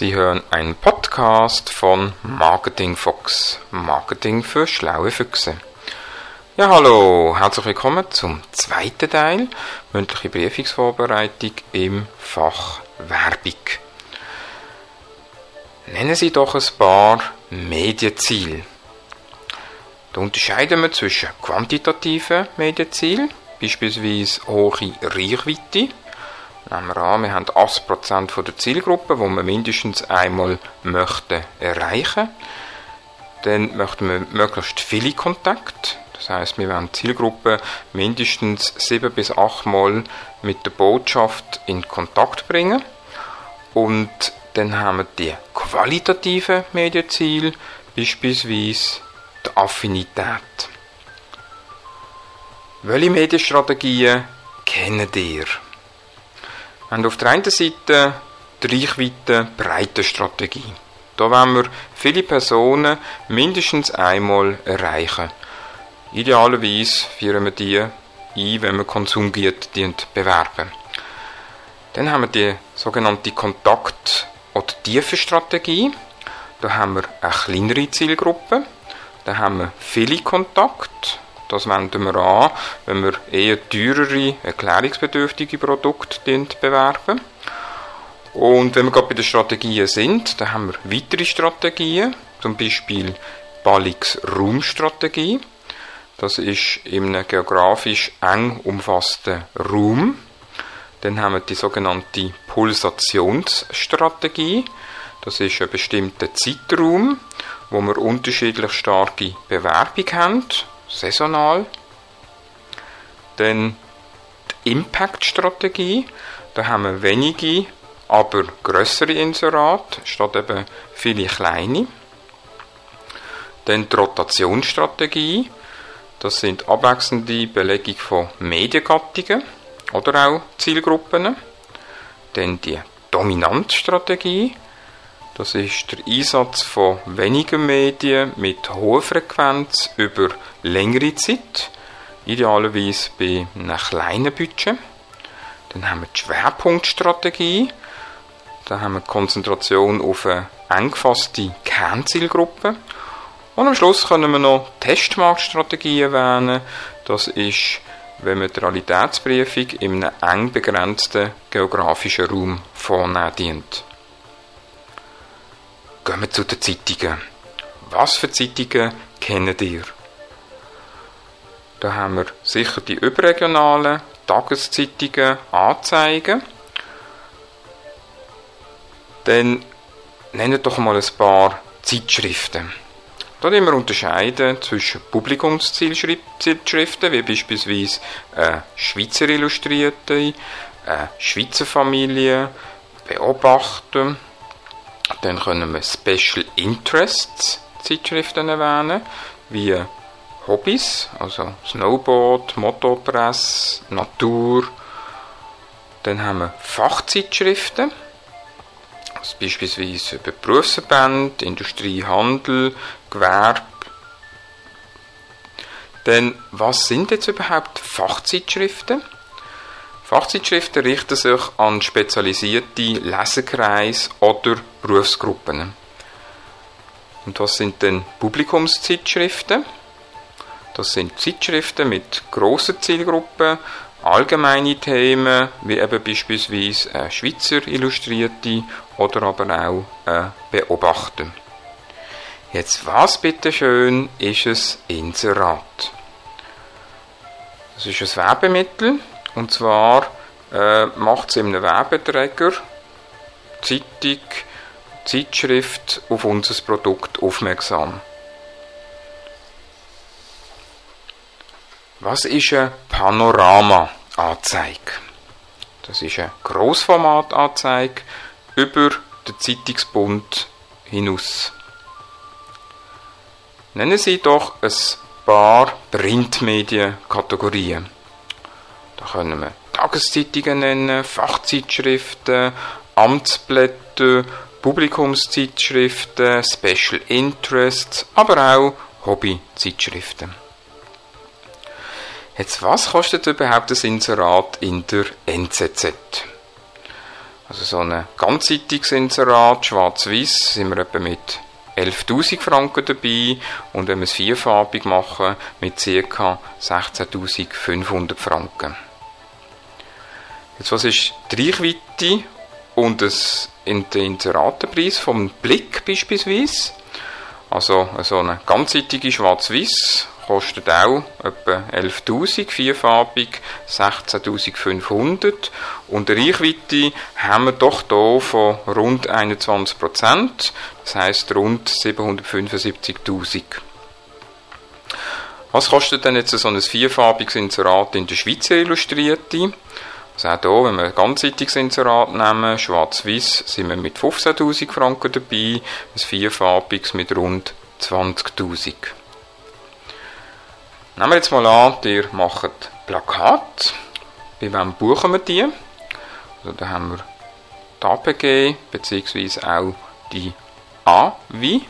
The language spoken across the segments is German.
Sie hören einen Podcast von Marketing Fox. Marketing für schlaue Füchse. Ja, hallo, herzlich willkommen zum zweiten Teil, mündliche Briefungsvorbereitung im Fach Werbung. Nennen Sie doch ein paar Medienziele. Da unterscheiden wir zwischen quantitativen Medienzielen, beispielsweise hohe Reichweite. Wir an, wir haben 80% der Zielgruppe, die wir mindestens einmal möchten erreichen. Dann möchten wir möglichst viele Kontakte. Das heißt, wir wollen Zielgruppe mindestens sieben bis acht Mal mit der Botschaft in Kontakt bringen. Und dann haben wir die qualitativen Medienziele, beispielsweise die Affinität. Welche Medienstrategien kennt ihr? Wir haben auf der einen Seite die Reichweite-Breite-Strategie. Da wollen wir viele Personen mindestens einmal erreichen. Idealerweise führen wir die ein, wenn wir Konsumgüter bewerben. Dann haben wir die sogenannte Kontakt- oder Tiefenstrategie. Da haben wir eine kleinere Zielgruppe. Da haben wir viele Kontakte. Das wenden wir an, wenn wir eher teurere, erklärungsbedürftige Produkte bewerben. Und wenn wir gerade bei den Strategien sind, dann haben wir weitere Strategien, zum Beispiel Ballix Raumstrategie. Das ist in einem geografisch eng umfassten Raum. Dann haben wir die sogenannte Pulsationsstrategie. Das ist ein bestimmter Zeitraum, wo wir unterschiedlich starke Bewerbung haben, saisonal. Dann die Impact-Strategie. Da haben wir wenige, aber größere Inserate, statt eben viele kleine. Dann die Rotationsstrategie. Das sind abwechselnde Belegung von Mediengattungen oder auch Zielgruppen. Dann die Dominanzstrategie. Das ist der Einsatz von wenigen Medien mit hoher Frequenz über längere Zeit, idealerweise bei einem kleinen Budget. Dann haben wir die Schwerpunktstrategie. Da haben wir Konzentration auf eine eng gefasste Kernzielgruppe. Und am Schluss können wir noch Testmarktstrategie erwähnen. Das ist, wenn man die Realitätsprüfung in einem eng begrenzten geografischen Raum vornehmen dient. Gehen wir zu den Zeitungen. Was für Zeitungen kennt ihr? Da haben wir sicher die überregionalen Tageszeitungen, Anzeigen. Dann nennen doch mal ein paar Zeitschriften. Da wir unterscheiden zwischen Publikumszeitschriften, wie beispielsweise eine Schweizer Illustrierte, eine Schweizer Familie, Beobachten. Dann können wir Special Interests Zeitschriften erwähnen, wie Hobbys, also Snowboard, Motopress, Natur. Dann haben wir Fachzeitschriften, also beispielsweise über Berufsverbände, Industrie, Handel, Gewerbe. Denn was sind jetzt überhaupt Fachzeitschriften? Fachzeitschriften richten sich an spezialisierte Leserkreise oder Berufsgruppen. Und was sind denn Publikumszeitschriften? Das sind Zeitschriften mit grossen Zielgruppen, allgemeine Themen, wie eben beispielsweise eine Schweizer Illustrierte oder aber auch ein Beobachter. Jetzt was bitteschön ist es Inserat? Das ist ein Werbemittel und zwar äh, macht es in einem Werbeträger Zeitung, Zeitschrift auf unser Produkt aufmerksam. Was ist eine Panorama-Anzeige? Das ist eine Grossformat-Anzeige über den Zeitungsbund hinaus. Nennen Sie doch ein paar Printmedienkategorien. Da können wir Tageszeitungen nennen, Fachzeitschriften, Amtsblätter, Publikumszeitschriften, Special Interests, aber auch Hobbyzeitschriften. Jetzt, was kostet überhaupt das Inserat in der NZZ? Also so ein ganzseitiges Inserat, schwarz-weiß, sind wir etwa mit 11.000 Franken dabei und wenn wir es vierfarbig machen, mit ca. 16.500 Franken. Jetzt, was ist die Reichweite und das Inseratenpreis vom Blick beispielsweise? Also so eine ganzseitige Schwarz-Weiß kostet auch etwa 11.000, vierfarbig 16.500 und eine Reichweite haben wir doch hier von rund 21%, das heißt rund 775.000. Was kostet denn jetzt so ein vierfarbiges Inserat in der Schweiz Illustrierte? Also auch hier, wenn wir ganzseitiges Inserat nehmen, schwarz-weiß, sind wir mit 15'000 Franken dabei, ein vierfarbiges mit rund 20'000. Nehmen wir jetzt mal an, ihr macht Plakat. Bei wem buchen wir die? Also da haben wir die APG, beziehungsweise auch die AWI.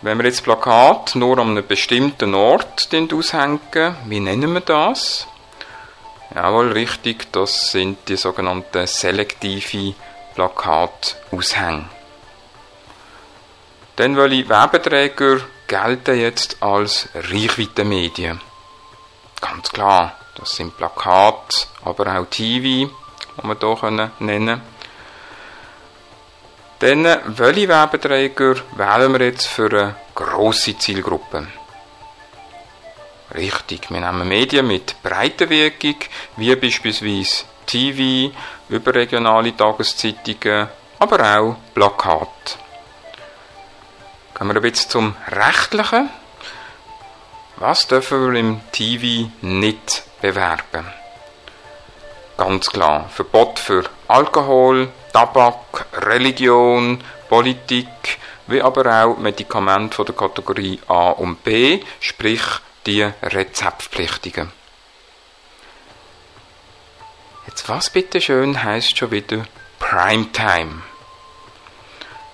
Wenn wir jetzt Plakat nur an einem bestimmten Ort aushängen, wie nennen wir das? Jawohl, richtig, das sind die sogenannten selektive Plakataushänge. Dann welche Werbeträger gelten jetzt als Reichweitenmedien? Ganz klar, das sind Plakate, aber auch TV, die wir hier nennen können. Dann, welche Werbeträger wählen wir jetzt für eine grosse Zielgruppe? Richtig, wir nehmen Medien mit breiter Wirkung, wie beispielsweise TV, überregionale Tageszeitungen, aber auch Plakate. Gehen wir ein bisschen zum Rechtlichen. Was dürfen wir im TV nicht bewerben? Ganz klar, Verbot für Alkohol, Tabak, Religion, Politik, wie aber auch Medikamente von der Kategorie A und B, sprich die Rezeptpflichtigen. Jetzt was bitte schön heißt schon wieder Primetime.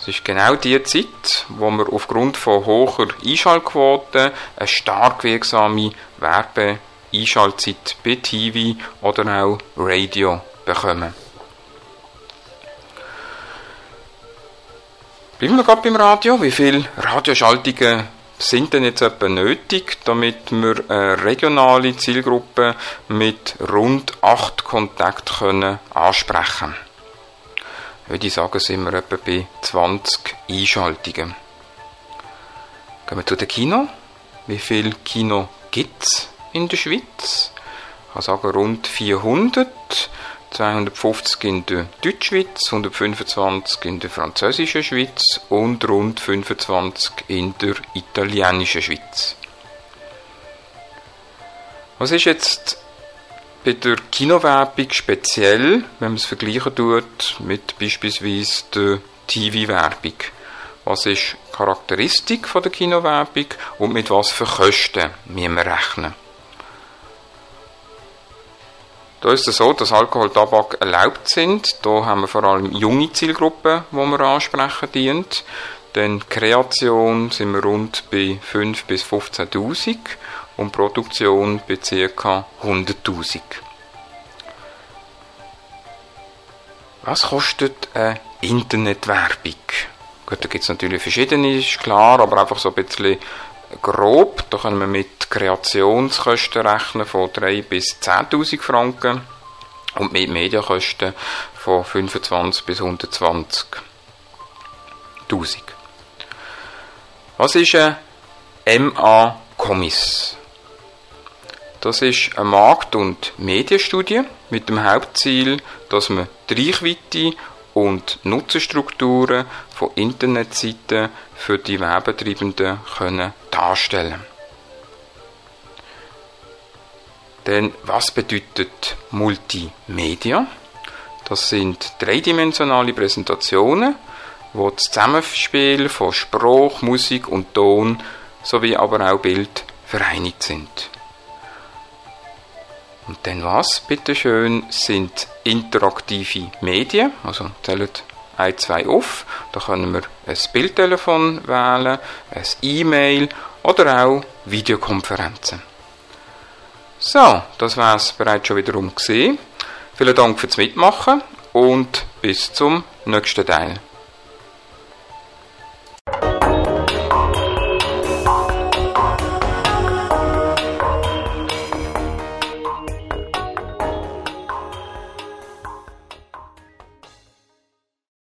Es ist genau die Zeit, wo wir aufgrund von hoher Einschaltquoten eine stark wirksame Werbe-Einschaltzeit bei TV oder auch Radio bekommen. Bleiben wir gerade beim Radio. Wie viele Radioschaltungen sind denn jetzt etwa nötig, damit wir eine regionale Zielgruppe mit rund 8 Kontakten können ansprechen Würde ich sagen, sind wir etwa bei 20 Einschaltungen. Gehen wir zu den Kino. Wie viel Kino gibt es in der Schweiz? Ich kann sagen, rund 400. 250 in der Deutschschweiz, 125 in der französischen Schweiz und rund 25 in der italienischen Schweiz. Was ist jetzt bei der Kinowerbung speziell, wenn man es vergleichen tut mit beispielsweise der TV-Werbung? Was ist Charakteristik von der Kinowerbung und mit was für Kosten müssen wir rechnen? Da ist es so, dass Alkohol und Tabak erlaubt sind. Da haben wir vor allem junge Zielgruppen, die wir ansprechen dient. Dann Kreation sind wir rund bei 5.000 bis 15.000 und Produktion bei ca. 100.000. Was kostet eine Internetwerbung? Gut, da gibt es natürlich verschiedene, ist klar, aber einfach so ein bisschen grob, da können wir mit Kreationskosten rechnen von 3.000 bis 10.000 Franken und mit Medienkosten von 25 bis 120.000. Was ist ein MA-Kommiss? Das ist eine Markt- und Medienstudie mit dem Hauptziel, dass man die Reichweite und Nutzerstrukturen von Internetseiten für die Werbetreibenden können darstellen. Denn was bedeutet Multimedia? Das sind dreidimensionale Präsentationen, wo das Zusammenspiel von Spruch, Musik und Ton sowie aber auch Bild vereinigt sind. Und dann was, bitteschön, sind interaktive Medien, also zählt ein, zwei auf. Da können wir ein Bildtelefon wählen, ein E-Mail oder auch Videokonferenzen. So, das war es bereits schon wiederum gesehen. Vielen Dank fürs Mitmachen und bis zum nächsten Teil.